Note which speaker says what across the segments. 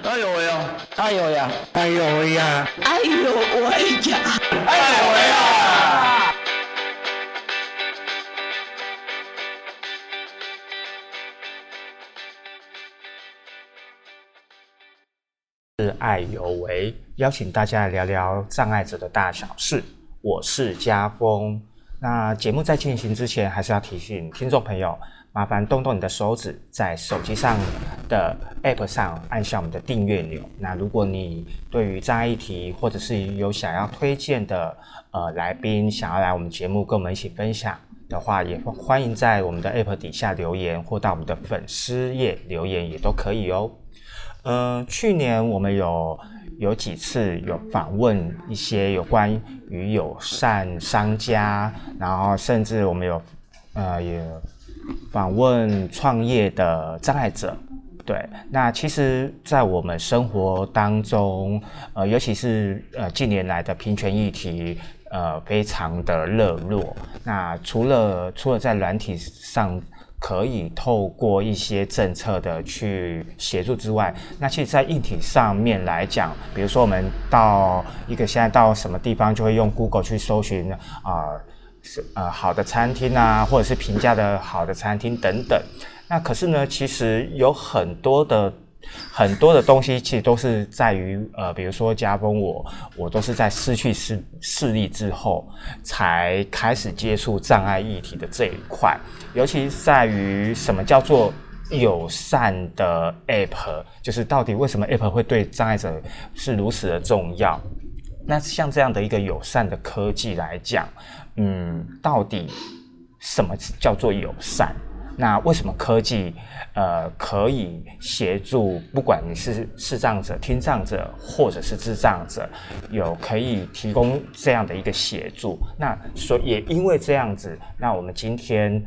Speaker 1: 哎呦喂呀！
Speaker 2: 哎呦呀！
Speaker 3: 哎呦喂呀！
Speaker 2: 哎呦喂呀！
Speaker 1: 哎呦喂呀！
Speaker 3: 是爱有为，邀请大家来聊聊障碍者的大小事。我是家峰。那节目在进行之前，还是要提醒听众朋友，麻烦动动你的手指，在手机上的 App 上按下我们的订阅钮。那如果你对于障碍议题，或者是有想要推荐的呃来宾，想要来我们节目跟我们一起分享的话，也欢迎在我们的 App 底下留言，或到我们的粉丝页留言也都可以哦。嗯，去年我们有有几次有访问一些有关于友善商家，然后甚至我们有呃也访问创业的障碍者。对，那其实，在我们生活当中，呃，尤其是呃近年来的平权议题，呃，非常的热络。那除了除了在软体上，可以透过一些政策的去协助之外，那其实，在硬体上面来讲，比如说我们到一个现在到什么地方，就会用 Google 去搜寻啊，是呃好的餐厅啊，或者是评价的好的餐厅等等。那可是呢，其实有很多的。很多的东西其实都是在于呃，比如说加封我，我都是在失去视视力之后才开始接触障碍议题的这一块，尤其在于什么叫做友善的 App，就是到底为什么 App 会对障碍者是如此的重要？那像这样的一个友善的科技来讲，嗯，到底什么叫做友善？那为什么科技，呃，可以协助不管你是视障者、听障者，或者是智障者，有可以提供这样的一个协助？那所也因为这样子，那我们今天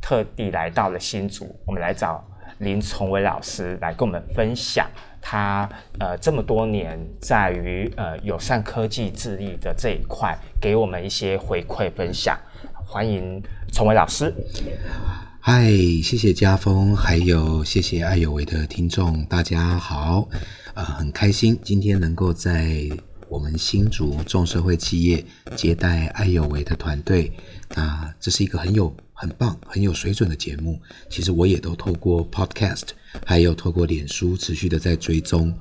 Speaker 3: 特地来到了新竹，我们来找林崇伟老师来跟我们分享他呃这么多年在于呃友善科技智力的这一块，给我们一些回馈分享。欢迎崇伟老师。
Speaker 4: 嗨，谢谢家峰，还有谢谢爱有为的听众，大家好，呃，很开心今天能够在我们新竹众社会企业接待爱有为的团队，那这是一个很有很棒、很有水准的节目。其实我也都透过 Podcast，还有透过脸书持续的在追踪。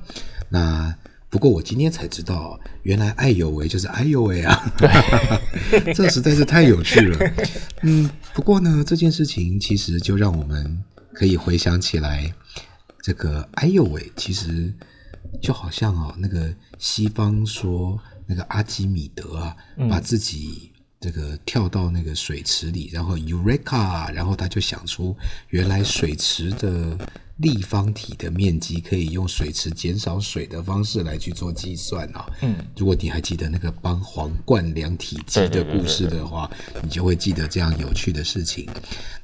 Speaker 4: 那不过我今天才知道，原来爱有为就是哎呦喂啊！这实在是太有趣了。嗯，不过呢，这件事情其实就让我们可以回想起来，这个哎呦喂，其实就好像哦，那个西方说那个阿基米德啊，把自己这个跳到那个水池里，然后 Eureka，然后他就想出原来水池的。立方体的面积可以用水池减少水的方式来去做计算啊。嗯，如果你还记得那个帮皇冠量体积的故事的话，你就会记得这样有趣的事情。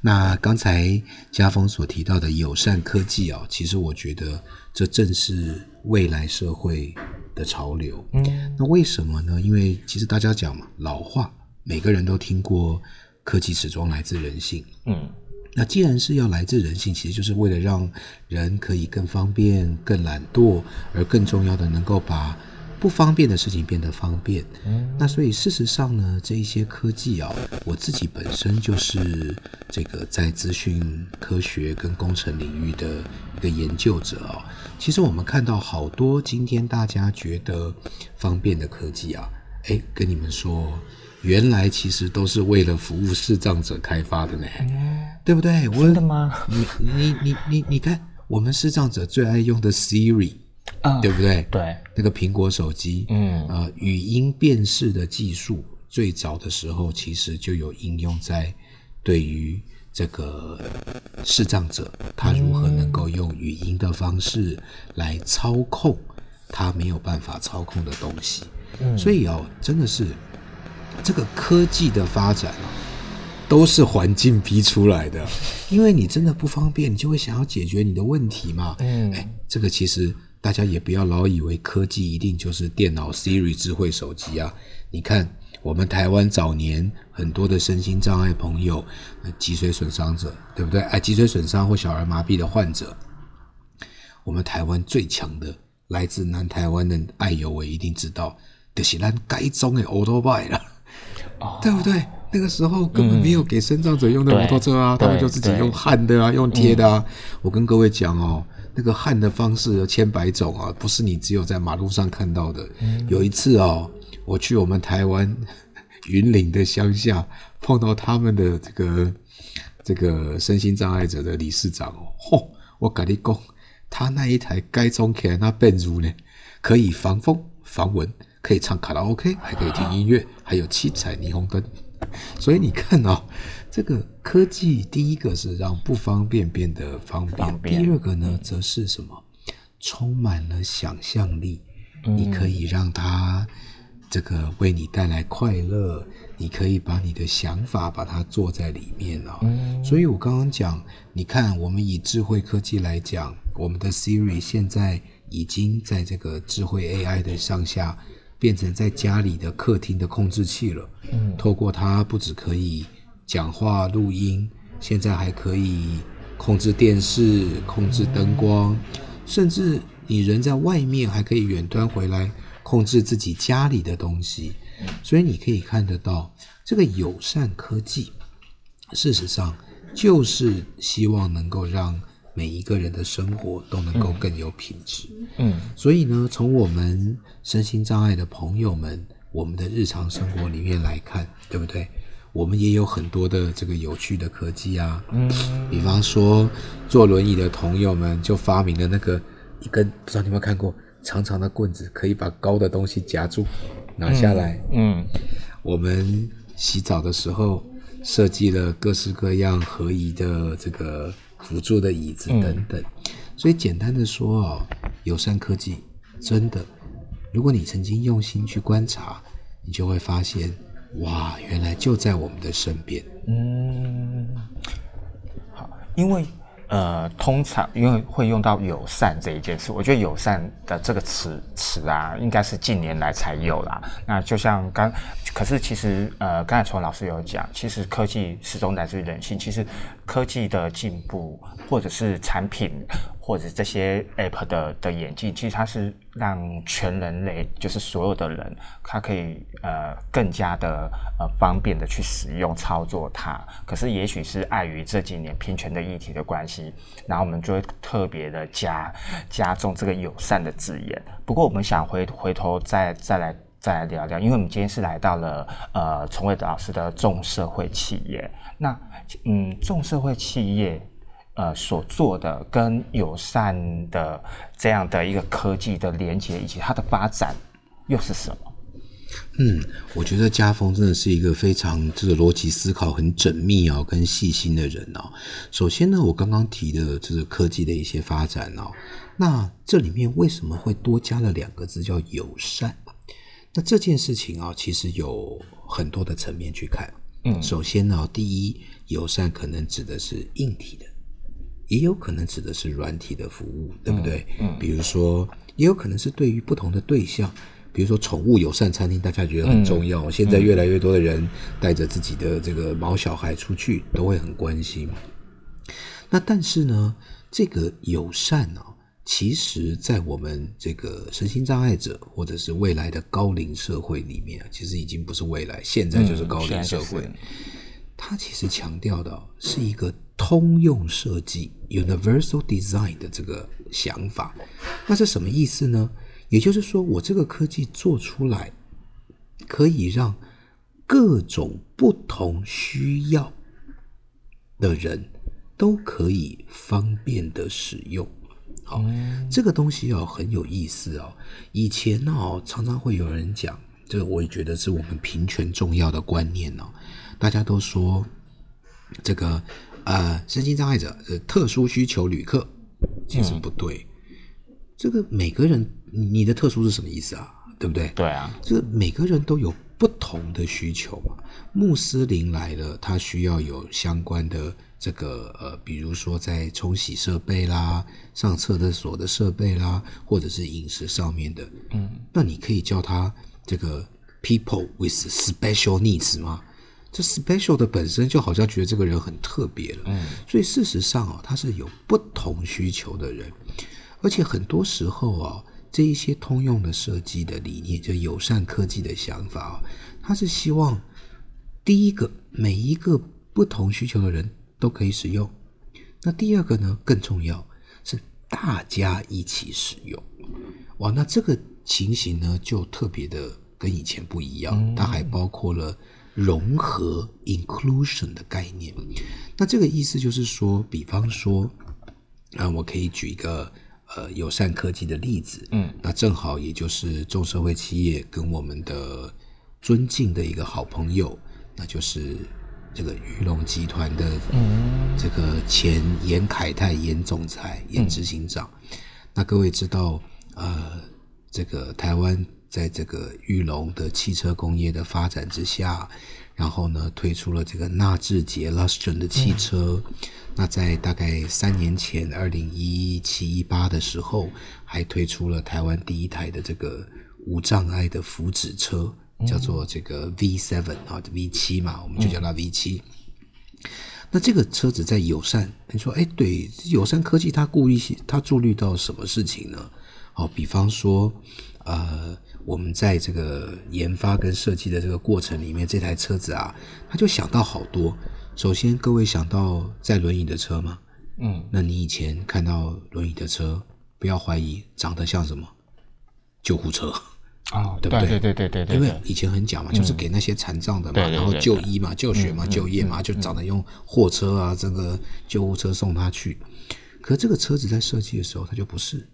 Speaker 4: 那刚才家峰所提到的友善科技啊，其实我觉得这正是未来社会的潮流。嗯，那为什么呢？因为其实大家讲嘛，老话每个人都听过，科技始终来自人性。嗯。那既然是要来自人性，其实就是为了让人可以更方便、更懒惰，而更重要的能够把不方便的事情变得方便。嗯，那所以事实上呢，这一些科技啊，我自己本身就是这个在资讯科学跟工程领域的一个研究者啊。其实我们看到好多今天大家觉得方便的科技啊，哎，跟你们说。原来其实都是为了服务视障者开发的呢，对不对？
Speaker 2: 真的吗？
Speaker 4: 你你你你你看，我们视障者最爱用的 Siri，啊，对不对？
Speaker 2: 对，
Speaker 4: 那个苹果手机，嗯啊，语音辨识的技术最早的时候其实就有应用在对于这个视障者，他如何能够用语音的方式来操控他没有办法操控的东西。嗯所以哦，真的是。这个科技的发展啊，都是环境逼出来的。因为你真的不方便，你就会想要解决你的问题嘛。嗯，哎，这个其实大家也不要老以为科技一定就是电脑、Siri、智慧手机啊。你看，我们台湾早年很多的身心障碍朋友，脊髓损伤者，对不对？哎，脊髓损伤或小儿麻痹的患者，我们台湾最强的来自南台湾的爱友我一定知道，就是咱该中的 o t o b i 了，对不对？那个时候根本没有给身障者用的摩托车啊，
Speaker 3: 对
Speaker 4: 他们就自己用焊的啊，用贴的啊。我跟各位讲哦，那个焊的方式有千百种啊，不是你只有在马路上看到的。有一次哦，我去我们台湾云林的乡下，碰到他们的这个这个身心障碍者的理事长哦，嚯、我跟你讲，他那一台改装起来那变如呢，可以防风防蚊，可以唱卡拉 OK，还可以听音乐，还有七彩霓虹灯。所以你看哦，这个科技第一个是让不方便变得方便，
Speaker 3: 方便
Speaker 4: 第二个呢，则是什么？充满了想象力，你可以让它这个为你带来快乐，你可以把你的想法把它做在里面啊、所以我刚刚讲，你看，我们以智慧科技来讲，我们的 Siri 现在已经在这个智慧 AI 的上下，变成在家里的客厅的控制器了。嗯，透过它不只可以讲话录音，现在还可以控制电视、控制灯光，甚至你人在外面还可以远端回来控制自己家里的东西。所以你可以看得到，这个友善科技，事实上就是希望能够让每一个人的生活都能够更有品质。
Speaker 3: 嗯
Speaker 4: 所以呢，从我们身心障碍的朋友们，我们的日常生活里面来看，对不对？我们也有很多的这个有趣的科技啊，
Speaker 3: 嗯，
Speaker 4: 比方说坐轮椅的朋友们就发明了那个一根，不知道你有没有看过，长长的棍子可以把高的东西夹住，拿下来。
Speaker 3: 嗯
Speaker 4: 我们洗澡的时候设计了各式各样合宜的这个辅助的椅子等等。所以简单的说哦，友善科技真的，如果你曾经用心去观察，你就会发现，哇，原来就在我们的身边。
Speaker 3: 嗯，好，因为呃，通常因为会用到友善这一件事，我觉得友善的这个词词啊，应该是近年来才有啦。那就像刚，可是其实呃，刚才从老师有讲，其实科技始终来自于人性。其实科技的进步，或者是产品，或者这些 app 的的演进，其实它是让全人类，就是所有的人，他可以呃更加的呃方便的去使用操作它。可是也许是碍于这几年平权的议题的关系，然后我们就会特别的加加重这个友善的字眼。不过我们想回回头再再来。再来聊聊，因为我们今天是来到了呃崇伟老师的重社会企业。那嗯，重社会企业呃所做的跟友善的这样的一个科技的连接，以及它的发展又是什么？
Speaker 4: 嗯，我觉得家峰真的是一个非常这个逻辑思考很缜密哦，跟细心的人哦。首先呢，我刚刚提的这个科技的一些发展哦，那这里面为什么会多加了两个字叫友善？那这件事情啊、其实有很多的层面去看。
Speaker 3: 嗯
Speaker 4: 首先呢，第一，友善可能指的是硬体的，也有可能指的是软体的服务，对不对？嗯，比如说，也有可能是对于不同的对象，比如说宠物友善餐厅，大家觉得很重要。现在越来越多的人带着自己的这个毛小孩出去，都会很关心。那但是呢，这个友善呢、其实在我们这个身心障碍者或者是未来的高龄社会里面啊，其实已经不是未来，现在就是高龄社会。它其实强调的哦是一个通用设计 （universal design） 的这个想法。那是什么意思呢？也就是说，我这个科技做出来，可以让各种不同需要的人都可以方便的使用。好，这个东西哦很有意思哦。以前哦常常会有人讲，这个我也觉得是我们平权重要的观念哦。大家都说这个呃身心障碍者是特殊需求旅客，其实不对。这个每个人你你的特殊是什么意思啊？对不对？
Speaker 3: 对啊，
Speaker 4: 这个每个人都有不同的需求嘛。穆斯林来了，他需要有相关的这个呃，比如说在冲洗设备啦、上厕所的设备啦，或者是饮食上面的。嗯，那你可以叫他这个 people with special needs 吗？这 special 的本身就好像觉得这个人很特别了。嗯，所以事实上哦，他是有不同需求的人。而且很多时候啊，这一些通用的设计的理念，就友善科技的想法啊，他是希望第一个每一个不同需求的人都可以使用，那第二个呢更重要是大家一起使用。哇，那这个情形呢就特别的跟以前不一样，它还包括了融合 （inclusion） 的概念。那这个意思就是说，比方说，啊，我可以举一个呃友善科技的例子，嗯，那正好也就是众社会企业跟我们的尊敬的一个好朋友，那就是这个鱼龙集团的这个前严凯泰严总裁、严执行长。那各位知道，呃，这个台湾在这个玉龙的汽车工业的发展之下，然后呢推出了这个纳智捷 Lustron 的汽车。那在大概三年前，二零一七一八的时候，还推出了台湾第一台的这个无障碍的福祉车，叫做这个 V Seven 啊，V 七嘛，我们就叫它 V 七。那这个车子在友善，你说，哎，对，友善科技它顾虑它注虑到什么事情呢？哦，比方说，呃，我们在这个研发跟设计的这个过程里面，这台车子啊，他就想到好多。首先，各位想到在轮椅的车吗？
Speaker 3: 嗯，
Speaker 4: 那你以前看到轮椅的车，不要怀疑长得像什么救护车。
Speaker 3: 哦，
Speaker 4: 对不对
Speaker 3: 对对对对对
Speaker 4: 因为，以前很讲嘛，就是给那些残障的嘛，然后就医嘛、就学嘛、就业嘛，就长得用货车啊，这个救护车送他去。可这个车子在设计的时候，它就不是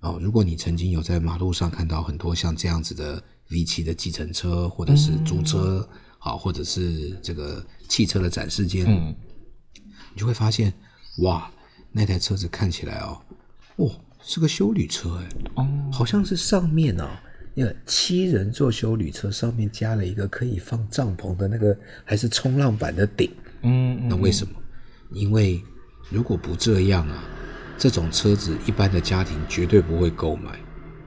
Speaker 4: 哦。如果你曾经有在马路上看到很多像这样子的 V 七的计程车，或者是租车，好、或者是这个汽车的展示间，
Speaker 3: 嗯
Speaker 4: 你就会发现，哇，那台车子看起来哦，哦，是个修旅车哎，
Speaker 3: 哦，
Speaker 4: 好像是上面哦，那个七人座修旅车上面加了一个可以放帐篷的那个，还是冲浪板的顶。
Speaker 3: 嗯
Speaker 4: 那为什么？因为如果不这样啊，这种车子一般的家庭绝对不会购买。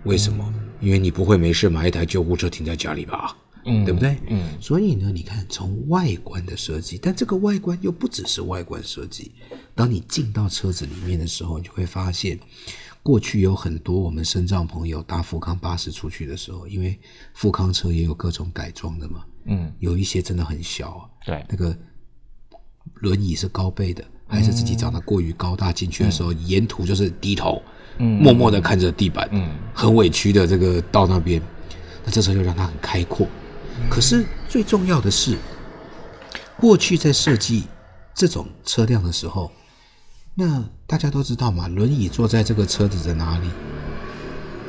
Speaker 4: 为什么？因为你不会没事买一台救护车停在家里吧？
Speaker 3: 嗯
Speaker 4: 对不对？
Speaker 3: 嗯
Speaker 4: 所以呢，你看从外观的设计，但这个外观又不只是外观设计。当你进到车子里面的时候，你就会发现，过去有很多我们身障朋友搭富康巴士出去的时候，因为富康车也有各种改装的嘛，
Speaker 3: 嗯，
Speaker 4: 有一些真的很小啊，
Speaker 3: 对，
Speaker 4: 那个轮椅是高背的，还是自己长得过于高大，进去的时候、沿途就是低头，
Speaker 3: 嗯
Speaker 4: 默默的看着地板，
Speaker 3: 嗯
Speaker 4: 很委屈的这个到那边，那这时候就让他很开阔。可是最重要的是，过去在设计这种车辆的时候，那大家都知道嘛，轮椅坐在这个车子的哪里？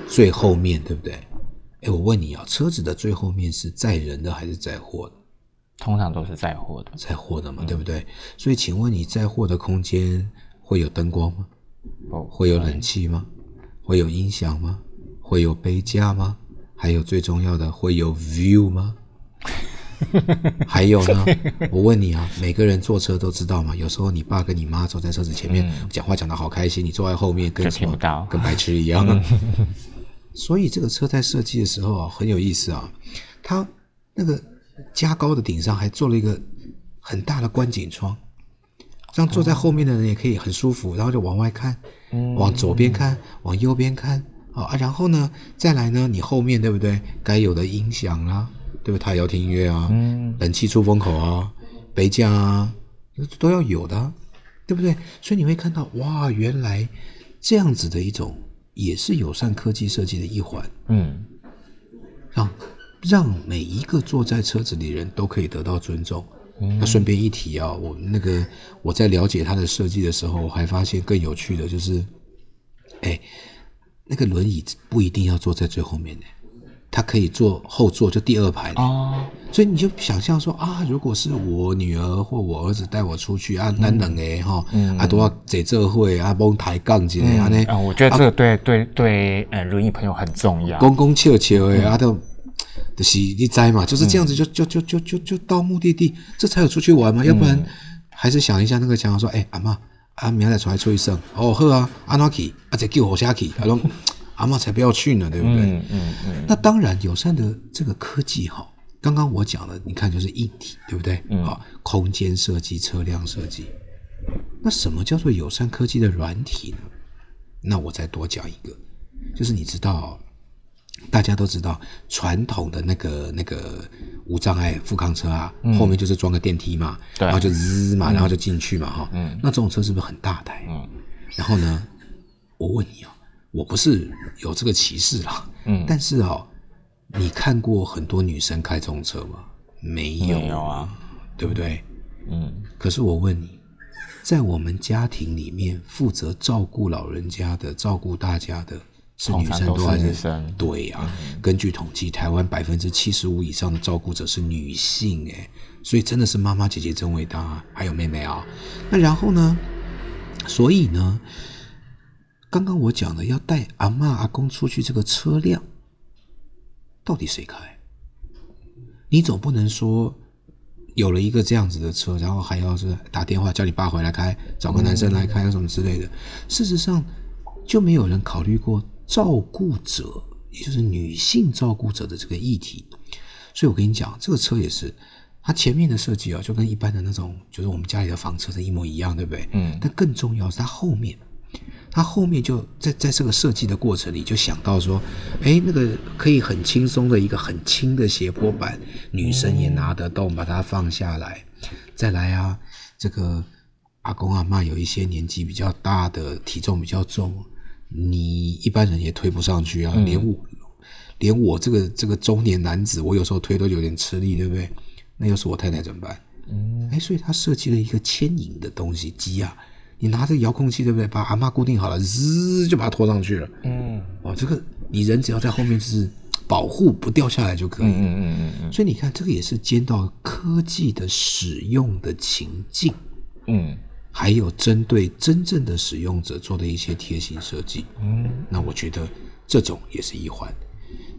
Speaker 4: 最后面，对不对？哎，我问你啊，车子的最后面是载人的还是载货的？
Speaker 3: 通常都是载货的。
Speaker 4: 载货的嘛，对不对？所以，请问你载货的空间会有灯光吗？
Speaker 3: 哦，
Speaker 4: 会有冷气吗？会有音响吗？会有杯架吗？还有最重要的，会有 view 吗？还有呢？我问你啊，每个人坐车都知道嘛。有时候你爸跟你妈坐在车子前面，讲话讲的好开心，你坐在后面跟什么跟白痴一样。所以这个车在设计的时候啊，很有意思啊。它那个加高的顶上还做了一个很大的观景窗，让坐在后面的人也可以很舒服，然后就往外看，往左边看，往右边看，好啊，然后呢，再来呢，你后面对不对？该有的音响啦、对不对？他也要听音乐啊，
Speaker 3: 嗯
Speaker 4: 冷气出风口啊，杯架啊，都要有的啊、对不对？所以你会看到，哇，原来这样子的一种也是友善科技设计的一环，
Speaker 3: 嗯
Speaker 4: 让让每一个坐在车子里的人都可以得到尊重。那顺便一提啊，我那个我在了解它的设计的时候，我还发现更有趣的就是，哎，那个轮椅不一定要坐在最后面的，它可以坐后座，就第二排的。
Speaker 3: 哦，
Speaker 4: 所以你就想象说啊，如果是我女儿或我儿子带我出去啊，难等诶哈，啊都要在这会啊，帮抬杠之类啊呢，
Speaker 3: 啊，我觉得这个对对对，呃，轮椅朋友很重要。
Speaker 4: 公公笑笑的啊都。就是你知嘛，就是这样子就，就就就就就到目的地，这才有出去玩嘛。要不然，还是想一下那个讲说，哎、阿妈，阿，明仔载出来吹一声，哦，好啊，阿哪去，阿，再叫我下去，他说 阿妈才不要去呢，对不对？
Speaker 3: 嗯嗯嗯，
Speaker 4: 那当然，友善的这个科技哈，刚刚我讲的，你看就是硬体，对不对？
Speaker 3: 嗯
Speaker 4: 好，空间设计、车辆设计。那什么叫做友善科技的软体呢？那我再多讲一个，就是你知道，大家都知道传统的那个那个无障碍富康车啊，后面就是装个电梯嘛，然后就滋嘛，然后就进去嘛，哈、
Speaker 3: 嗯。
Speaker 4: 那这种车是不是很大台？
Speaker 3: 嗯。
Speaker 4: 然后呢，我问你哦，我不是有这个歧视啦，
Speaker 3: 嗯，
Speaker 4: 但是哦，你看过很多女生开这种车吗？没有，
Speaker 3: 没有啊，
Speaker 4: 对不对？
Speaker 3: 嗯。
Speaker 4: 可是我问你，在我们家庭里面负责照顾老人家的、照顾大家的，是女生
Speaker 3: 通常都是
Speaker 4: 还是
Speaker 3: 女生
Speaker 4: 对呀、根据统计，台湾百分之七十五以上的照顾者是女性，哎，所以真的是妈妈姐姐真伟大啊，还有妹妹啊。那然后呢？所以呢，刚刚我讲的要带阿嬷阿公出去这个车辆，到底谁开？你总不能说有了一个这样子的车，然后还要是打电话叫你爸回来开，找个男生来开什么之类的。事实上，就没有人考虑过照顾者，也就是女性照顾者的这个议题。所以我跟你讲，这个车也是，它前面的设计啊，就跟一般的那种，就是我们家里的房车是一模一样，对不对？
Speaker 3: 嗯
Speaker 4: 但更重要是它后面，它后面就在在这个设计的过程里，就想到说，哎，那个可以很轻松的一个很轻的斜坡板，女生也拿得动，把它放下来。再来啊，这个阿公阿嬷有一些年纪比较大的，体重比较重，你一般人也推不上去啊，连我连我这个这个中年男子，我有时候推都有点吃力，对不对？那要是我太太怎么办？
Speaker 3: 嗯
Speaker 4: 哎，所以他设计了一个牵引的东西机啊，你拿着遥控器，对不对？把阿嬷固定好了，滋就把它拖上去了。
Speaker 3: 嗯
Speaker 4: 哦，这个你人只要在后面就是保护不掉下来就可以了。
Speaker 3: 嗯嗯嗯嗯
Speaker 4: 所以你看，这个也是兼到科技的使用的情境，
Speaker 3: 嗯
Speaker 4: 还有针对真正的使用者做的一些贴心设计。
Speaker 3: 嗯
Speaker 4: 那我觉得这种也是一环。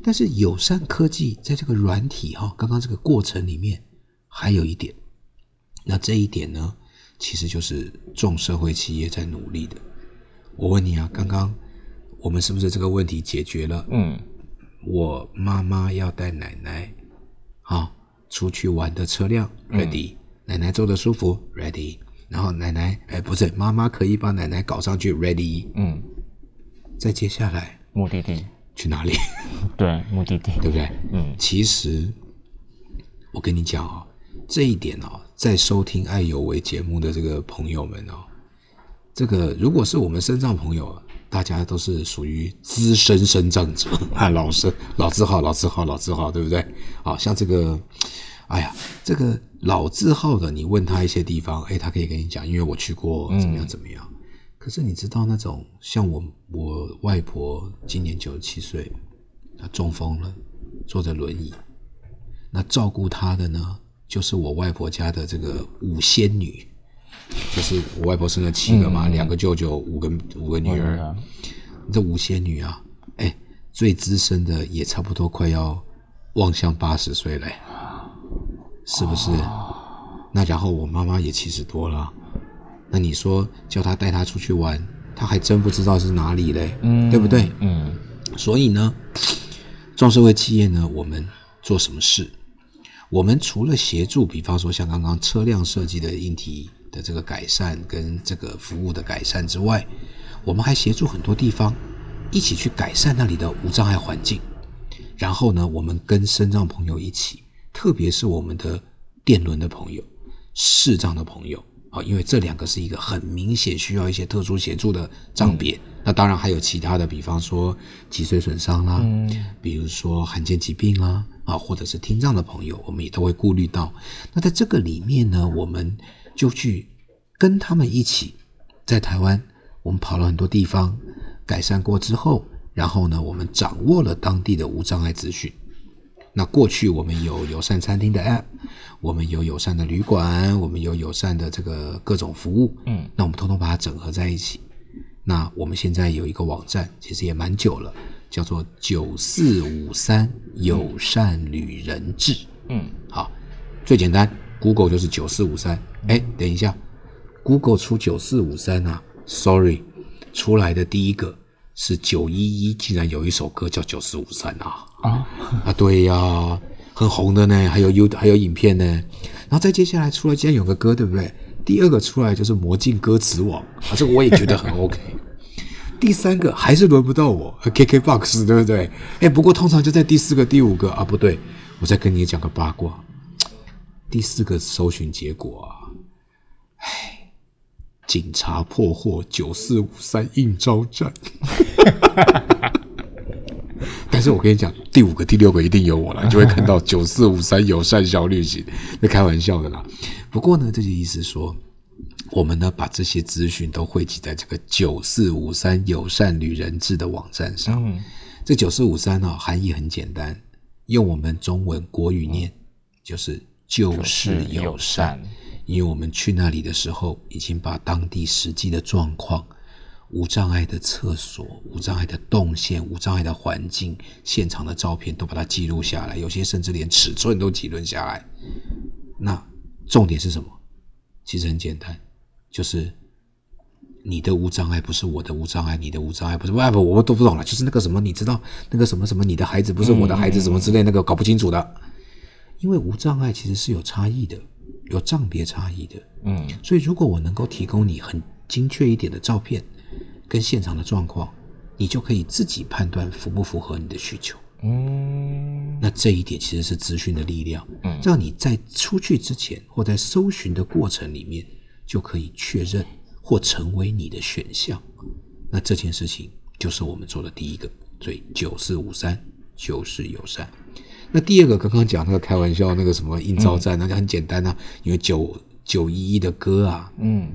Speaker 4: 但是友善科技在这个软体哈、刚刚这个过程里面还有一点，那这一点呢，其实就是众社会企业在努力的。我问你啊，刚刚我们是不是这个问题解决了？
Speaker 3: 嗯
Speaker 4: 我妈妈要带奶奶，好、出去玩的车辆 ready，、奶奶坐的舒服 ready，然后奶奶哎不是妈妈可以把奶奶搞上去 ready，
Speaker 3: 嗯，
Speaker 4: 再接下来
Speaker 3: 目的地，
Speaker 4: 去哪里？
Speaker 3: 对，目的地，
Speaker 4: 对不对？
Speaker 3: 嗯
Speaker 4: 其实我跟你讲哦，这一点哦，在收听爱有为节目的这个朋友们哦，这个如果是我们身障朋友，大家都是属于资深身障者啊，老生老字号、老字号、老字号，对不对？好，像这个，哎呀，这个老字号的，你问他一些地方，哎，他可以跟你讲，因为我去过，怎么样怎么样。可是你知道那种像我我外婆今年九十七岁，她中风了，坐着轮椅。那照顾她的呢，就是我外婆家的这个五仙女，就是我外婆生了七个嘛，两个舅舅，五个五个女儿。
Speaker 3: 啊
Speaker 4: 这五仙女啊，哎，最资深的也差不多快要望向八十岁嘞，是不是？那然后我妈妈也七十多了，那你说叫她带她出去玩，她还真不知道是哪里嘞，
Speaker 3: 嗯
Speaker 4: 对不对？
Speaker 3: 嗯
Speaker 4: 所以呢，壮社会企业呢，我们做什么事？我们除了协助，比方说像刚刚车辆设计的硬体的这个改善跟这个服务的改善之外，我们还协助很多地方一起去改善那里的无障碍环境。然后呢，我们跟身障朋友一起，特别是我们的电轮的朋友、视障的朋友啊，因为这两个是一个很明显需要一些特殊协助的障别。那当然还有其他的，比方说脊髓损伤啦，比如说罕见疾病啦，啊，或者是听障的朋友，我们也都会顾虑到。那在这个里面呢，我们就去跟他们一起，在台湾，我们跑了很多地方，改善过之后，然后呢，我们掌握了当地的无障碍资讯。那过去我们有友善餐厅的 App，我们有友善的旅馆，我们有友善的这个各种服务，
Speaker 3: 嗯，
Speaker 4: 那我们通通把它整合在一起。那我们现在有一个网站，其实也蛮久了，叫做九四五三友善旅人志。
Speaker 3: 嗯
Speaker 4: 好，最简单，Google 就是九四五三。哎，等一下，Google 出九四五三啊，Sorry，出来的第一个是九一一，竟然有一首歌叫九四五三啊
Speaker 3: 啊
Speaker 4: 啊，对呀、很红的呢，还有 U 还有影片呢。然后再接下来出来，竟然有个歌，对不对？第二个出来就是魔镜歌词网啊，这个我也觉得很 OK。第三个还是轮不到我，KKBOX 对不对？哎，不过通常就在第四个、第五个啊，不对，我再跟你讲个八卦，第四个搜寻结果啊，哎，警察破获九四五三应招站。但是我跟你讲，第五个、第六个一定有我了，你就会看到九四五三友善小旅行，那开玩笑的啦。不过呢，这就意思说，我们呢把这些资讯都汇集在这个九四五三友善旅人志的网站上。
Speaker 3: 嗯
Speaker 4: 这九四五三呢，含义很简单，用我们中文国语念就是就是友善。因为我们去那里的时候，已经把当地实际的状况、无障碍的厕所、无障碍的动线、无障碍的环境、现场的照片都把它记录下来，有些甚至连尺寸都记录下来。那重点是什么？其实很简单，就是你的无障碍不是我的无障碍，你的无障碍不是不不，我都不懂了。就是那个什么，你知道那个什么什么，你的孩子不是我的孩子，什么之类，那个搞不清楚的。因为无障碍其实是有差异的，有账别差异的。
Speaker 3: 嗯
Speaker 4: 所以，如果我能够提供你很精确一点的照片跟现场的状况，你就可以自己判断符不符合你的需求。
Speaker 3: 嗯
Speaker 4: 那这一点其实是资讯的力量，
Speaker 3: 嗯
Speaker 4: 让你在出去之前或在搜寻的过程里面就可以确认或成为你的选项。那这件事情就是我们做的第一个，所以九四五三就是友善。那第二个，刚刚讲那个开玩笑那个什么应招站，那就很简单啊，因为九九一一的歌啊，
Speaker 3: 嗯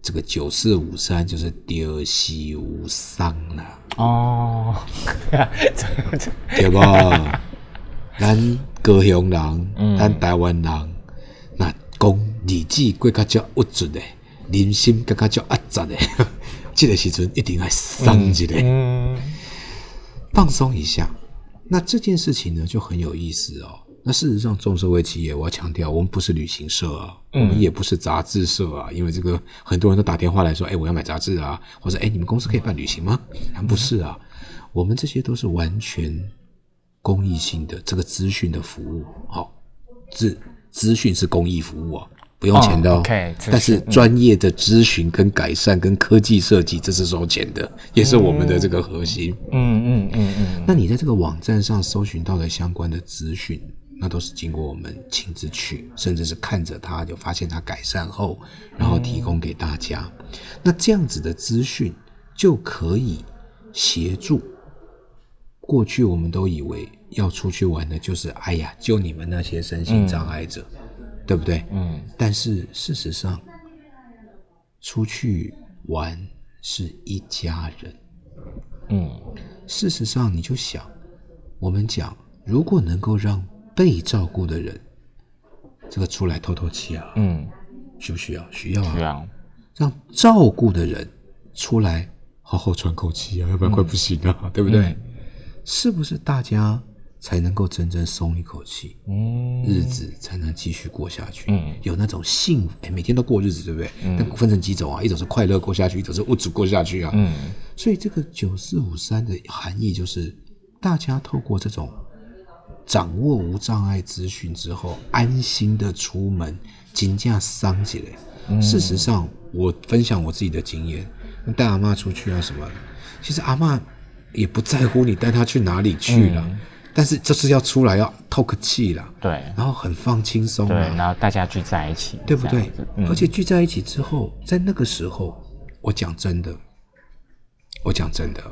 Speaker 4: 这个九四五三就是丢西无伤啦、
Speaker 3: 哦，
Speaker 4: 对吧？咱高雄人，咱台湾人，那讲日子过较较郁卒的，人心更较较压榨的，这个时阵一定要松一下，
Speaker 3: 嗯。
Speaker 4: 放松一下。那这件事情呢，就很有意思哦。那事实上，众社会企业，我要强调，我们不是旅行社啊，我们也不是杂志社啊，因为这个很多人都打电话来说，哎，我要买杂志啊，或者哎，你们公司可以办旅行吗？咱不是啊，我们这些都是完全公益性的这个资讯的服务，好、资资讯是公益服务啊，不用钱的
Speaker 3: 哦
Speaker 4: 但是专业的咨询跟改善跟科技设计，这是收钱的，也是我们的这个核心。
Speaker 3: 嗯嗯嗯嗯
Speaker 4: 那你在这个网站上搜寻到的相关的资讯，那都是经过我们亲自去，甚至是看着它，就发现它改善后，然后提供给大家。那这样子的资讯就可以协助。过去我们都以为要出去玩的就是，哎呀，就你们那些身心障碍者，对不对？
Speaker 3: 嗯
Speaker 4: 但是事实上，出去玩是一家人。
Speaker 3: 嗯
Speaker 4: 事实上，你就想，我们讲，如果能够让被照顾的人，这个出来透透气啊，
Speaker 3: 嗯，
Speaker 4: 需不需要？需要啊。
Speaker 3: 需要，
Speaker 4: 让照顾的人出来好好喘口气啊，要不然快不行啊，对不对？
Speaker 3: 嗯
Speaker 4: 是不是大家才能够真正松一口气，
Speaker 3: 嗯
Speaker 4: 日子才能继续过下去？
Speaker 3: 嗯
Speaker 4: 有那种幸福，哎，每天都过日子，对不对？但分成几种啊，一种是快乐过下去，一种是物质过下去啊。
Speaker 3: 嗯
Speaker 4: 所以这个九四五三的含义就是，大家透过这种掌握无障碍资讯之后，安心的出门，金价伤起来。事实上，我分享我自己的经验，带阿嬷出去啊什么，其实阿嬷也不在乎你带她去哪里去了，但是就是要出来要透个气啦，
Speaker 3: 对
Speaker 4: 然后很放轻松
Speaker 3: 对，
Speaker 4: 啊，
Speaker 3: 然后大家聚在一起，
Speaker 4: 对不对而且聚在一起之后，在那个时候，我讲真的，我讲真的，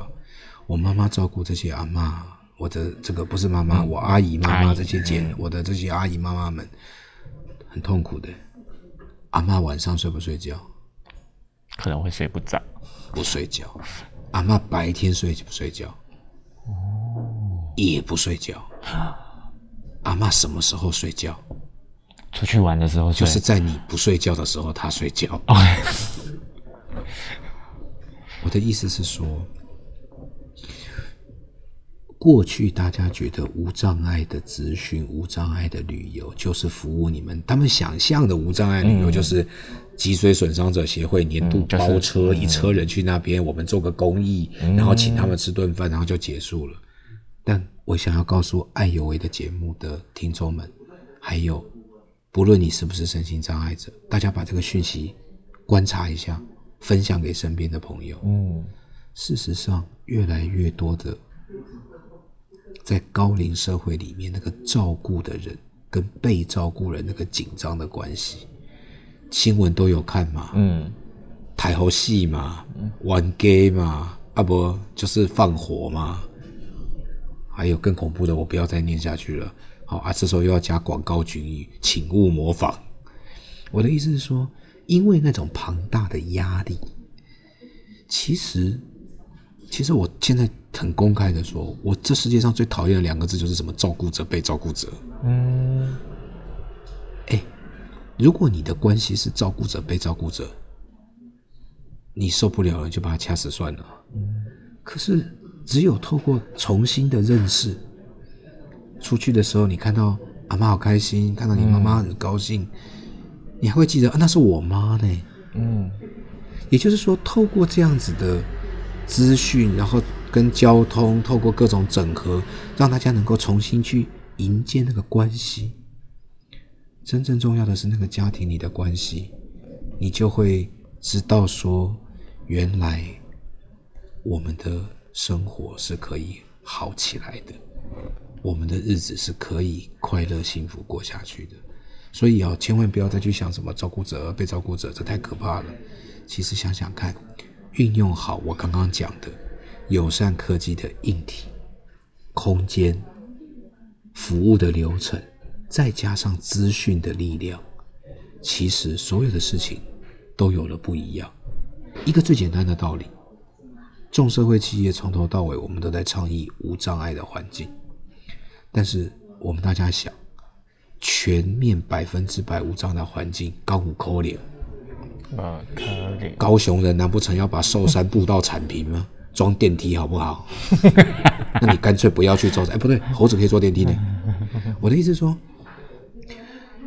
Speaker 4: 我妈妈照顾这些阿嬷，我的这个不是妈妈，我阿姨妈妈这些姐，我的这些阿姨妈妈们，很痛苦的。阿嬷晚上睡不睡觉？
Speaker 3: 可能会睡不着。
Speaker 4: 不睡觉。阿嬷白天睡不睡觉？也不睡觉。阿嬷什么时候睡觉？
Speaker 3: 出去玩的时候睡
Speaker 4: 就是在你不睡觉的时候，她睡觉。我的意思是说，过去大家觉得无障碍的资讯、无障碍的旅游就是服务你们，他们想象的无障碍旅游就是脊髓损伤者协会年度
Speaker 3: 嗯就是
Speaker 4: 包车，一车人去那边，我们做个公益，然后请他们吃顿饭，然后就结束了。但我想要告诉爱有为的节目的听众们，还有不论你是不是身心障碍者，大家把这个讯息观察一下，分享给身边的朋友。
Speaker 3: 嗯。
Speaker 4: 事实上，越来越多的在高龄社会里面，那个照顾的人跟被照顾人那个紧张的关系，新闻都有看嘛，
Speaker 3: 嗯，
Speaker 4: 台后戏嘛，玩 gay 嘛，啊不就是放火嘛，还有更恐怖的，我不要再念下去了。好啊，这时候又要加广告军语，请勿模仿。我的意思是说，因为那种庞大的压力，其实，其实我现在很公开的说，我这世界上最讨厌的两个字就是什么照顾者、被照顾者。
Speaker 3: 嗯，
Speaker 4: 哎，如果你的关系是照顾者、被照顾者，你受不了了就把他掐死算了。可是只有透过重新的认识，出去的时候你看到阿妈好开心，看到你妈妈很高兴，你还会记得啊，那是我妈呢。
Speaker 3: 嗯，
Speaker 4: 也就是说，透过这样子的资讯，然后跟交通，透过各种整合，让大家能够重新去迎接那个关系。真正重要的是那个家庭里的关系，你就会知道说，原来我们的生活是可以好起来的，我们的日子是可以快乐幸福过下去的。所以啊，千万不要再去想什么照顾者、被照顾者，这太可怕了。其实想想看，运用好我刚刚讲的友善科技的硬体、空间、服务的流程，再加上资讯的力量，其实所有的事情都有了不一样。一个最简单的道理，众社会企业从头到尾，我们都在倡议无障碍的环境，但是我们大家想。全面百分之百无障碍的环境，高五可怜。
Speaker 3: 呃，可怜。
Speaker 4: 高雄人难不成要把寿山步道铲平吗？装电梯好不好？那你干脆不要去做。哎，不对，猴子可以坐电梯呢。我的意思是说，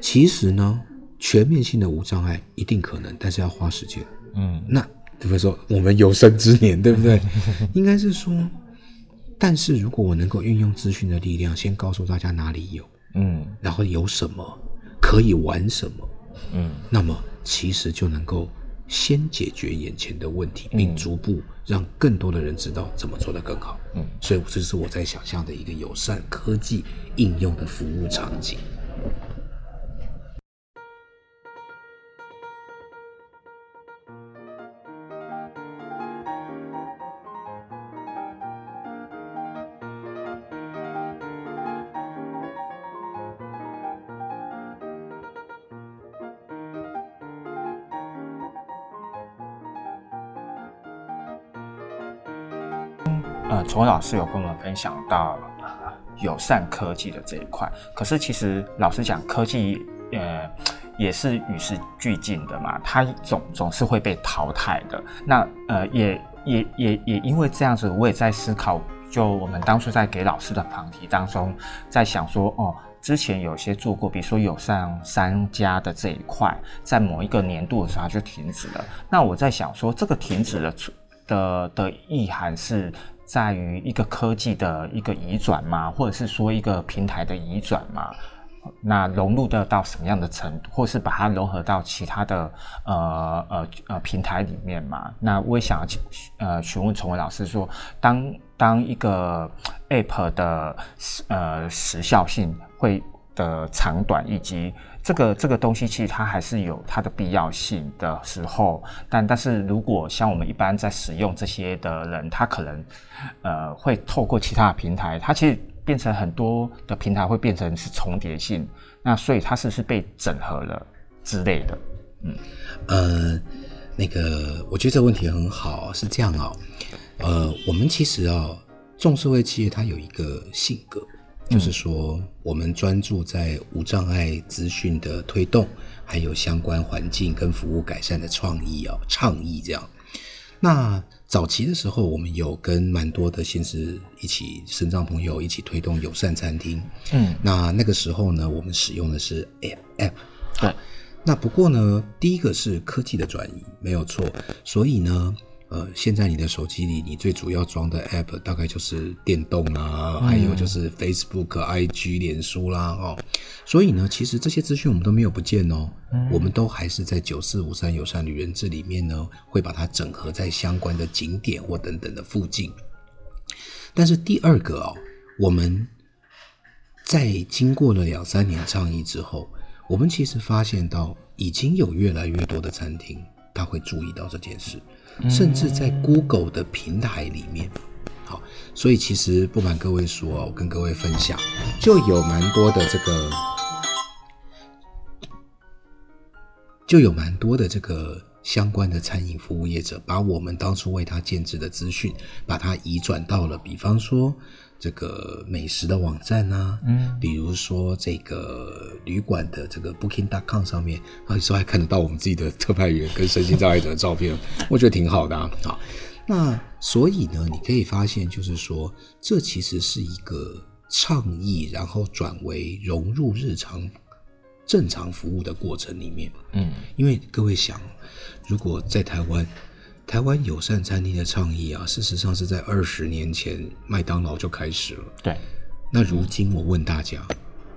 Speaker 4: 其实呢，全面性的无障碍一定可能，但是要花时间。
Speaker 3: 嗯，
Speaker 4: 那比如说我们有生之年，对不对？应该是说，但是如果我能够运用资讯的力量，先告诉大家哪里有。
Speaker 3: 嗯，
Speaker 4: 然后有什么可以玩什么，
Speaker 3: 嗯，
Speaker 4: 那么其实就能够先解决眼前的问题，并逐步让更多的人知道怎么做得更好。
Speaker 3: 嗯，
Speaker 4: 所以这是我在想象的一个友善科技应用的服务场景。
Speaker 3: 呃，崇老师有跟我们分享到呃友善科技的这一块，可是其实老实讲，科技呃也是与时俱进的嘛，它总总是会被淘汰的。那呃也也也也因为这样子，我也在思考，就我们当初在给老师的旁题当中，在想说哦。之前有些做过，比如说友善商家的这一块，在某一个年度的时候就停止了。那我在想说，这个停止的的的意涵是在于一个科技的一个移转吗？或者是说一个平台的移转吗？那融入的到什么样的程度，或是把它融合到其他的呃呃呃平台里面嘛？那我也想要呃询问崇文老师说，当当一个 App 的呃时效性会的长短，以及这个这个东西其实它还是有它的必要性的时候，但但是如果像我们一般在使用这些的人，他可能呃会透过其他的平台，它其实。变成很多的平台会变成是重叠性，那所以它是是被整合了之类的？
Speaker 4: 嗯，呃，那个我觉得这个问题很好，是这样啊，呃，我们其实啊，重社会企业它有一个性格，就是说我们专注在无障碍资讯的推动，还有相关环境跟服务改善的创意哦，倡议这样。那早期的时候，我们有跟蛮多的县市一起生长朋友一起推动友善餐厅。
Speaker 3: 嗯，
Speaker 4: 那那个时候呢，我们使用的是 App App。
Speaker 3: 对。
Speaker 4: 那不过呢，第一个是科技的转移，没有错。所以呢，呃，现在你的手机里，你最主要装的 App 大概就是电动啊，还有就是 Facebook、IG、脸书啦，哦，所以呢，其实这些资讯我们都没有不见哦，我们都还是在九四五三友善旅人志里面呢，会把它整合在相关的景点或等等的附近。但是第二个哦，我们在经过了两三年倡议之后，我们其实发现到已经有越来越多的餐厅，他会注意到这件事。甚至在 Google 的平台里面，好，所以其实不瞒各位说，我跟各位分享，就有蛮多的这个，就有蛮多的这个相关的餐饮服务业者，把我们当初为他建制的资讯，把它移转到了，比方说这个美食的网站啊，嗯，比如说这个旅馆的这个 Booking.com 上面，有时候还看得到我们自己的特派员跟身心障碍者的照片，我觉得挺好的啊。好，那所以呢，你可以发现，就是说，这其实是一个倡议，然后转为融入日常正常服务的过程里面。嗯，因为各位想，如果在台湾，台湾友善餐厅的倡议啊，事实上是在二十年前麦当劳就开始了。
Speaker 3: 对，
Speaker 4: 那如今我问大家，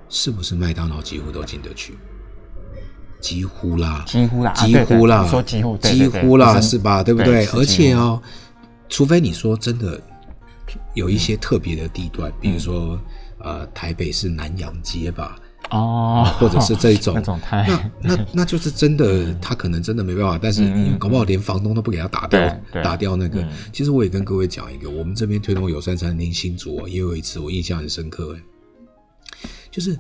Speaker 4: 是不是麦当劳几乎都进得去？几乎啦，
Speaker 3: 几乎啦，
Speaker 4: 几乎啦，
Speaker 3: 说几乎，
Speaker 4: 几乎啦，是吧？对不对？而且
Speaker 3: 啊，
Speaker 4: 哦，除非你说真的有一些特别的地段，比如说呃，台北是南洋街吧。
Speaker 3: 哦，
Speaker 4: 或者是这种，
Speaker 3: 那种太
Speaker 4: 那 那那就是真的，他可能真的没办法，但是你搞不好连房东都不给他打掉，打掉那个。其实我也跟各位讲一个，我们这边推动友善餐厅新竹，也有一次我印象很深刻，哎，就是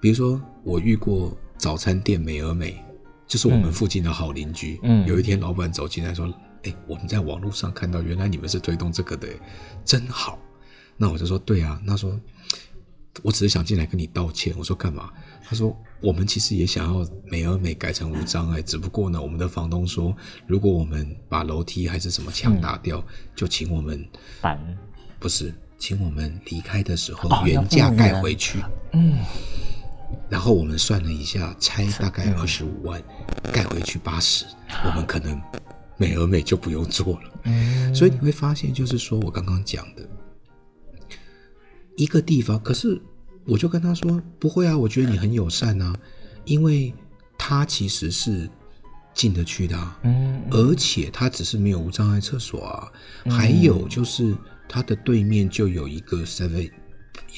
Speaker 4: 比如说我遇过早餐店美而美，就是我们附近的好邻居。嗯，有一天老板走进来说：“哎，我们在网络上看到，原来你们是推动这个的，真好。”那我就说：“对啊。”那说。我只是想进来跟你道歉。我说干嘛？他说我们其实也想要美而美改成无障碍，只不过呢，我们的房东说，如果我们把楼梯还是什么墙打掉，就请我们
Speaker 3: 搬，
Speaker 4: 不是，请我们离开的时候原价盖回去。
Speaker 3: 嗯，
Speaker 4: 然后我们算了一下，拆大概二十五万，盖回去八十，我们可能美而美就不用做了。嗯，所以你会发现，就是说我刚刚讲的。一个地方，可是我就跟他说不会啊，我觉得你很友善啊，因为他其实是进得去的，嗯，而且他只是没有无障碍厕所啊，还有就是他的对面就有一个 Seven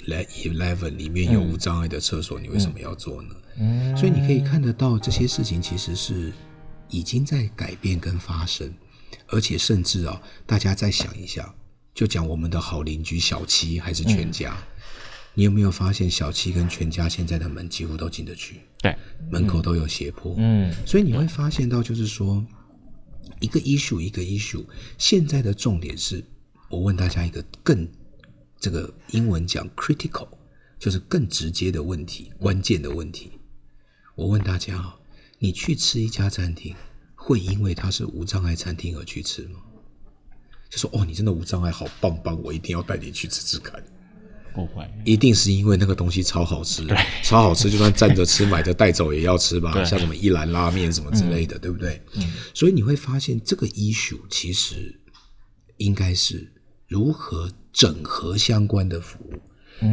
Speaker 4: Eleven，里面有无障碍的厕所，你为什么要做呢？嗯，所以你可以看得到这些事情其实是已经在改变跟发生，而且甚至啊，大家再想一下。就讲我们的好邻居小七还是全家，你有没有发现小七跟全家现在的门几乎都进得去？
Speaker 3: 对，
Speaker 4: 门口都有斜坡。
Speaker 3: 嗯，
Speaker 4: 所以你会发现到，就是说一个 issue 一个 issue，现在的重点是，我问大家一个更这个英文讲 critical，就是更直接的问题，关键的问题。我问大家你去吃一家餐厅，会因为它是无障碍餐厅而去吃吗？就说哦，你真的无障碍，好棒棒，我一定要带你去吃吃看。一定是因为那个东西超好吃，超好吃，就算站着吃、买着带走也要吃吧。像什么一兰拉面什么之类的，对不对？嗯。所以你会发现，这个 issue 其实应该是如何整合相关的服务。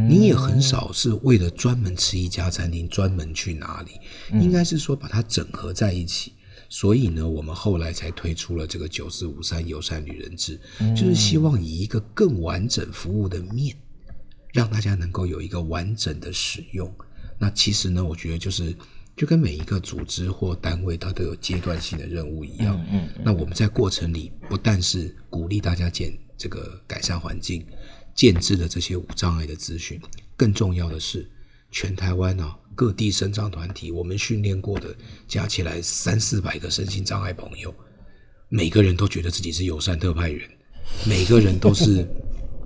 Speaker 4: 你也很少是为了专门吃一家餐厅专门去哪里，应该是说把它整合在一起。所以呢，我们后来才推出了这个九四五三友善旅人制，就是希望以一个更完整服务的面，让大家能够有一个完整的使用。那其实呢，我觉得就是就跟每一个组织或单位它都有阶段性的任务一样。嗯嗯。那我们在过程里不但是鼓励大家建这个改善环境，建制的这些无障碍的资讯，更重要的是。全台湾啊，各地生障团体，我们训练过的加起来三四百个身心障碍朋友，每个人都觉得自己是友善特派员，每个人都是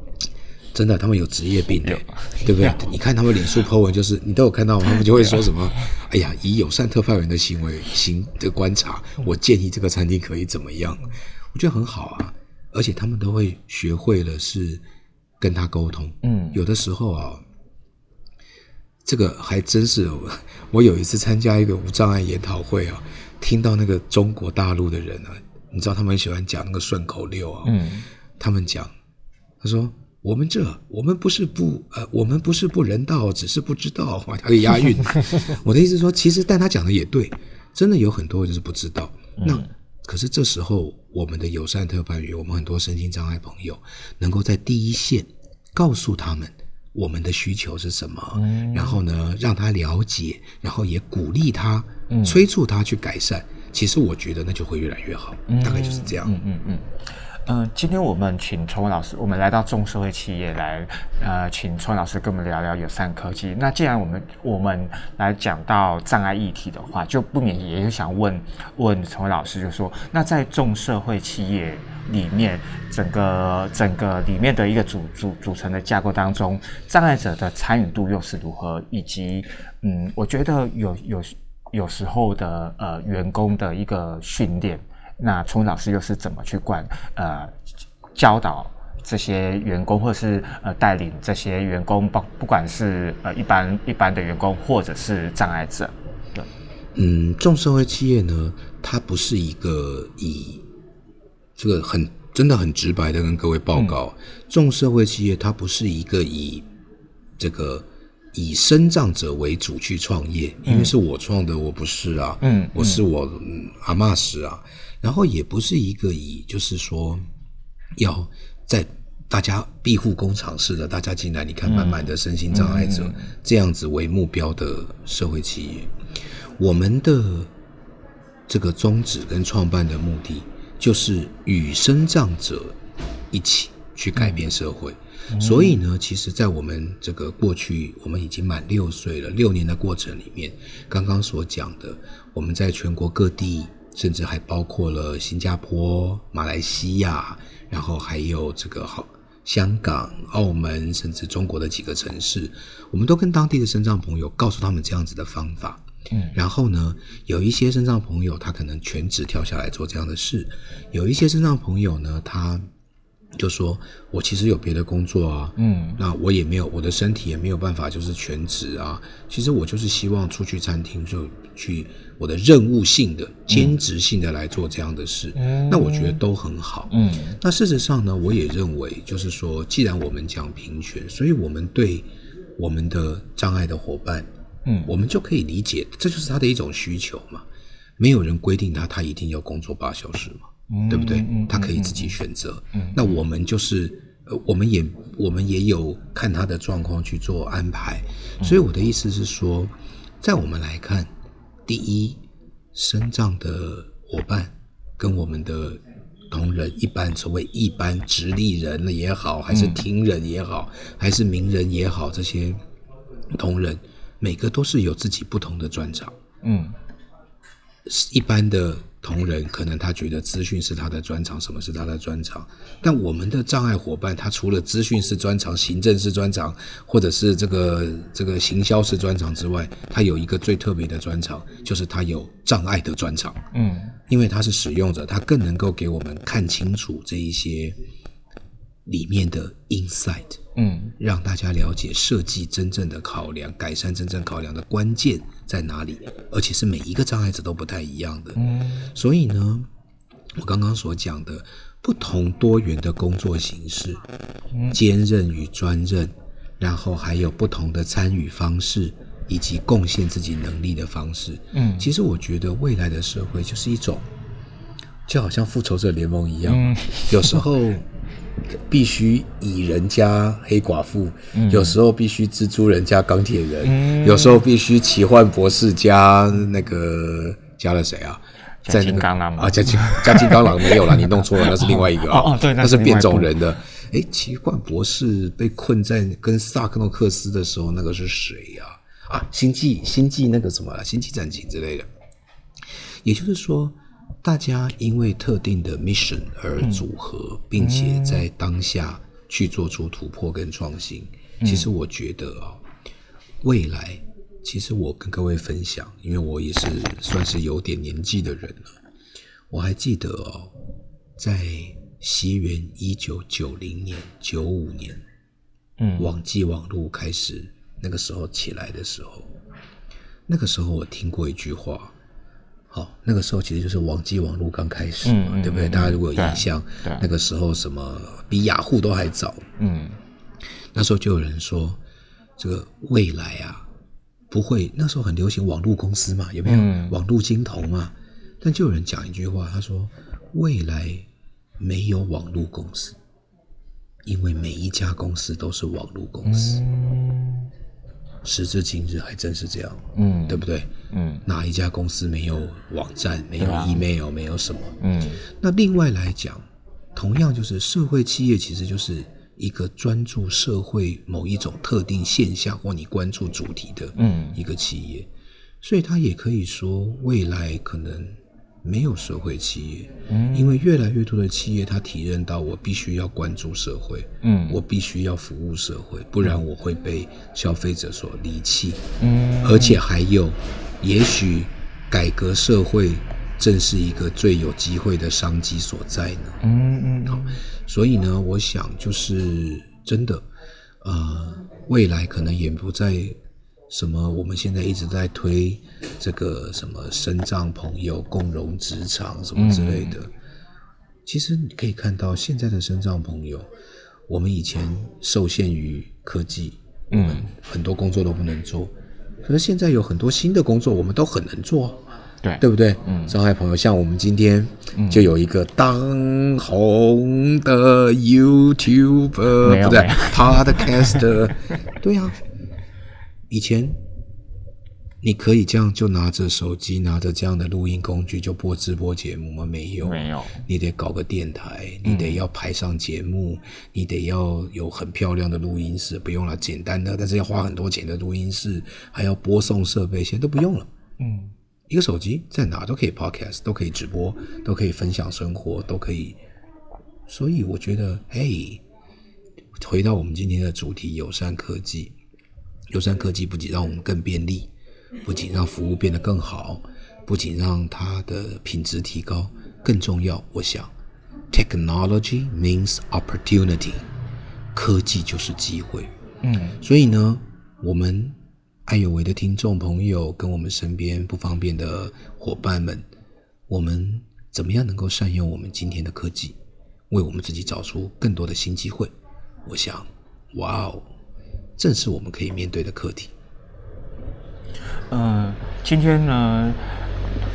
Speaker 4: 真的，他们有职业病的，对不对？你看他们脸书 po 文，就是你都有看到，他们就会说什么：“哎呀，以友善特派员的行为行的观察，我建议这个餐厅可以怎么样？”我觉得很好啊，而且他们都会学会了是跟他沟通。嗯，有的时候啊。这个还真是，我有一次参加一个无障碍研讨会啊，听到那个中国大陆的人啊，你知道他们很喜欢讲那个顺口溜啊。
Speaker 3: 嗯
Speaker 4: 他们讲，他说我们这我们不是不呃我们不是不人道，只是不知道，哇，他的押韵。我的意思是说，其实但他讲的也对，真的有很多人就是不知道。那可是这时候，我们的友善特派员，我们很多身心障碍朋友，能够在第一线告诉他们我们的需求是什么，然后呢，让他了解，然后也鼓励他，催促他去改善。其实我觉得那就会越来越好，大概就是这样。
Speaker 3: 嗯嗯。嗯、嗯今天我们请崇文老师，我们来到众社会企业来，呃，请崇文老师跟我们聊聊友善科技。那既然我们我们来讲到障碍议题的话，就不免也想问问崇文老师，就说，那在众社会企业里面，整个整个里面的一个组组组成的架构当中，障碍者的参与度又是如何？以及，嗯，我觉得有有有时候的呃员工的一个训练。那崇文老师又是怎么去管呃教导这些员工，或者是呃带领这些员工，不不管是呃一般一般的员工，或者是障碍者？对，
Speaker 4: 嗯，众社会企业呢，它不是一个以这个很真的很直白的跟各位报告，众社会企业它不是一个以这个以生障者为主去创业，因为是我创的，我不是啊，
Speaker 3: 嗯
Speaker 4: 我是我、嗯阿嬷是啊，然后也不是一个以就是说要在大家庇护工厂式的，大家进来，你看满满的身心障碍者、这样子为目标的社会企业，我们的这个宗旨跟创办的目的，就是与生障者一起去改变社会。所以呢，其实，在我们这个过去，我们已经满六岁了，六年的过程里面，刚刚所讲的，我们在全国各地，甚至还包括了新加坡、马来西亚，然后还有这个好香港、澳门，甚至中国的几个城市，我们都跟当地的身障朋友告诉他们这样子的方法。嗯，然后呢，有一些身障朋友他可能全职跳下来做这样的事，有一些身障朋友呢，他就说我其实有别的工作啊，
Speaker 3: 嗯
Speaker 4: 那我也没有我的身体也没有办法就是全职啊，其实我就是希望出去餐厅就去我的任务性的、兼职性的来做这样的事，那我觉得都很好。
Speaker 3: 嗯
Speaker 4: 那事实上呢，我也认为，就是说，既然我们讲平权，所以我们对我们的障碍的伙伴，
Speaker 3: 嗯
Speaker 4: 我们就可以理解，这就是他的一种需求嘛。没有人规定他他一定要工作八小时嘛，对不对？他可以自己选择。那我们就是，呃，我们也我们也有看他的状况去做安排。所以我的意思是说，在我们来看，第一，生长的伙伴跟我们的同仁，一般所谓一般直立人也好，还是听人也好，还是名人也好，这些同仁，每个都是有自己不同的专长。
Speaker 3: 嗯
Speaker 4: 一般的同仁可能他觉得资讯是他的专长，什么是他的专长？但我们的障碍伙伴，他除了资讯是专长、行政是专长，或者是这个这个行销是专长之外，他有一个最特别的专长，就是他有障碍的专长。
Speaker 3: 嗯
Speaker 4: 因为他是使用者，他更能够给我们看清楚这一些里面的 insight。
Speaker 3: 嗯。
Speaker 4: 让大家了解设计真正的考量、改善真正考量的关键在哪里，而且是每一个障碍者都不太一样的。
Speaker 3: 嗯。
Speaker 4: 所以呢，我刚刚所讲的不同多元的工作形式，兼任与专任，然后还有不同的参与方式，以及贡献自己能力的方式。
Speaker 3: 嗯。
Speaker 4: 其实我觉得未来的社会就是一种，就好像复仇者联盟一样，
Speaker 3: 嗯。
Speaker 4: 有时候必须蚁人加黑寡妇，有时候必须蜘蛛人加钢铁人，
Speaker 3: 嗯
Speaker 4: 有时候必须奇幻博士加那个加了谁啊？
Speaker 3: 加
Speaker 4: 在那个
Speaker 3: 金刚狼
Speaker 4: 啊，加金加金刚狼没有了，你弄错了，那是另外一个啊。
Speaker 3: 哦哦对那
Speaker 4: 那是变种人的。诶，奇幻博士被困在跟萨克诺克斯的时候，那个是谁呀、啊？星际星际那个什么星际战警之类的。也就是说，大家因为特定的 mission 而组合，并且在当下去做出突破跟创新。其实我觉得啊、未来其实我跟各位分享，因为我也是算是有点年纪的人了。我还记得哦，在西元一九九零年、九五年，
Speaker 3: 嗯
Speaker 4: 网际网络开始那个时候起来的时候，那个时候我听过一句话，好、那个时候其实就是网际网络刚开始嘛，对不对？
Speaker 3: 嗯
Speaker 4: 大家如果有印象，那个时候什么比雅虎都还早，
Speaker 3: 嗯
Speaker 4: 那时候就有人说，这个未来啊，不会。那时候很流行网络公司嘛，有没有？
Speaker 3: 嗯
Speaker 4: 网络金童嘛。但就有人讲一句话，他说：未来没有网络公司，因为每一家公司都是网络公司。时至今日，还真是这样，
Speaker 3: 嗯。
Speaker 4: 对不对？
Speaker 3: 嗯。
Speaker 4: 哪一家公司没有网站、没有 email、没有什么？
Speaker 3: 嗯。
Speaker 4: 那另外来讲，同样就是社会企业，其实就是一个专注社会某一种特定现象或你关注主题的
Speaker 3: 嗯。
Speaker 4: 一个企业，所以它也可以说未来可能没有社会企业，
Speaker 3: 嗯
Speaker 4: 因为越来越多的企业它体认到我必须要关注社会，
Speaker 3: 嗯
Speaker 4: 我必须要服务社会，不然我会被消费者所离弃。
Speaker 3: 嗯
Speaker 4: 而且还有，也许改革社会正是一个最有机会的商机所在呢。
Speaker 3: 嗯嗯
Speaker 4: 所以呢，我想就是真的，呃，未来可能也不在什么我们现在一直在推这个什么身障朋友共融职场什么之类的。其实你可以看到现在的身障朋友，我们以前受限于科技，
Speaker 3: 嗯
Speaker 4: 很多工作都不能做，可是现在有很多新的工作我们都很能做。
Speaker 3: 对
Speaker 4: 对不对？
Speaker 3: 嗯
Speaker 4: 障碍朋友，像我们今天就有一个当红的 YouTuber，不对，Podcast，对啊，以前你可以这样就拿着手机，拿着这样的录音工具就播直播节目吗？没有，
Speaker 3: 没有
Speaker 4: 你得搞个电台，你得要排上节目，你得要有很漂亮的录音室，不用了，简单的，但是要花很多钱的录音室，还要播送设备，现在都不用了。
Speaker 3: 嗯
Speaker 4: 一个手机在哪都可以 podcast，都可以直播，都可以分享生活，都可以。所以我觉得，嘿，回到我们今天的主题，友善科技。友善科技不仅让我们更便利，不仅让服务变得更好，不仅让它的品质提高，更重要，我想，technology means opportunity，科技就是机会。
Speaker 3: 嗯
Speaker 4: 所以呢，我们爱有为的听众朋友跟我们身边不方便的伙伴们，我们怎么样能够善用我们今天的科技，为我们自己找出更多的新机会？我想，哇哦，正是我们可以面对的课题。
Speaker 3: 嗯，今天呢，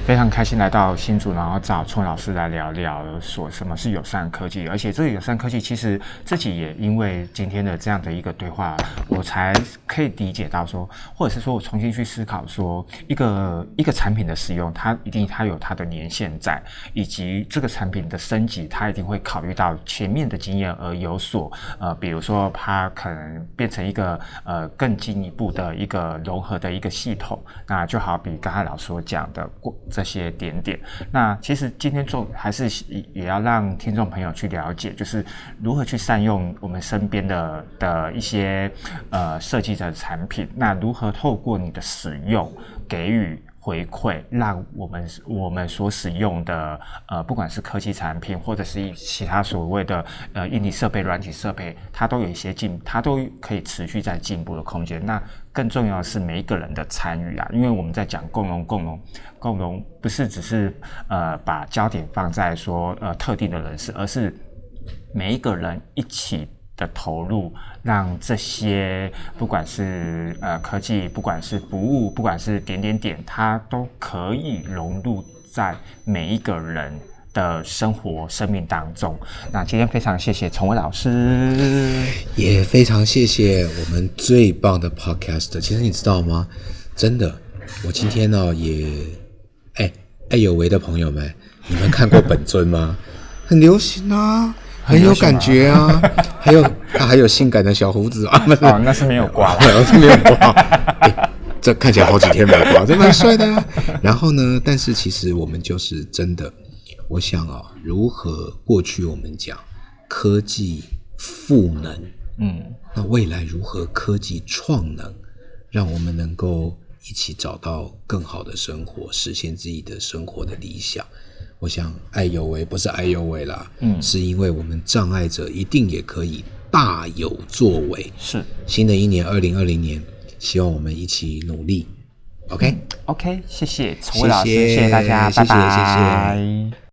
Speaker 3: 非常开心来到新竹，然后找春老师来聊聊说什么是友善科技，而且这个友善科技其实自己也因为今天的这样的一个对话，我才可以理解到说，或者是说我重新去思考说，一个一个产品的使用，它一定它有它的年限在，以及这个产品的升级，它一定会考虑到前面的经验而有所呃，比如说它可能变成一个呃更进一步的一个融合的一个系统，那就好比刚才老师所讲的过这些点点。那其实今天做还是也要让听众朋友去了解，就是如何去善用我们身边的的一些呃设计的产品，那如何透过你的使用给予。回馈，让我们我们所使用的呃，不管是科技产品，或者是其他所谓的呃硬体设备、软体设备，它都有一些进，它都可以持续在进步的空间。那更重要的是每一个人的参与啊，因为我们在讲共荣、共荣、共荣，不是只是呃把焦点放在说呃特定的人士，而是每一个人一起的投入，让这些不管是呃科技，不管是服务，不管是点点点，它都可以融入在每一个人的生活、生命当中。那今天非常谢谢崇伟老师，
Speaker 4: 也非常谢谢我们最棒的 podcast。其实你知道吗？真的，我今天呢、也，哎，爱有为的朋友们，你们看过本尊吗？很流行啊，很有感觉啊，还有他 还有性感的小胡子啊，
Speaker 3: 那是没有刮了。
Speaker 4: 我是没有刮。哎这看起来好几天没刮，这蛮帅的啊。然后呢，但是其实我们就是真的，我想啊，如何过去我们讲科技赋能，
Speaker 3: 嗯
Speaker 4: 那未来如何科技创能，让我们能够一起找到更好的生活，实现自己的生活的理想。我想爱有为不是爱有为啦，
Speaker 3: 嗯
Speaker 4: 是因为我们障碍者一定也可以大有作为。
Speaker 3: 是
Speaker 4: 新的一年二零二零年，希望我们一起努力
Speaker 3: ，OK，OK，谢谢崇伟老师，
Speaker 4: 谢谢
Speaker 3: 谢谢大家，
Speaker 4: 谢谢
Speaker 3: 拜拜。
Speaker 4: 谢谢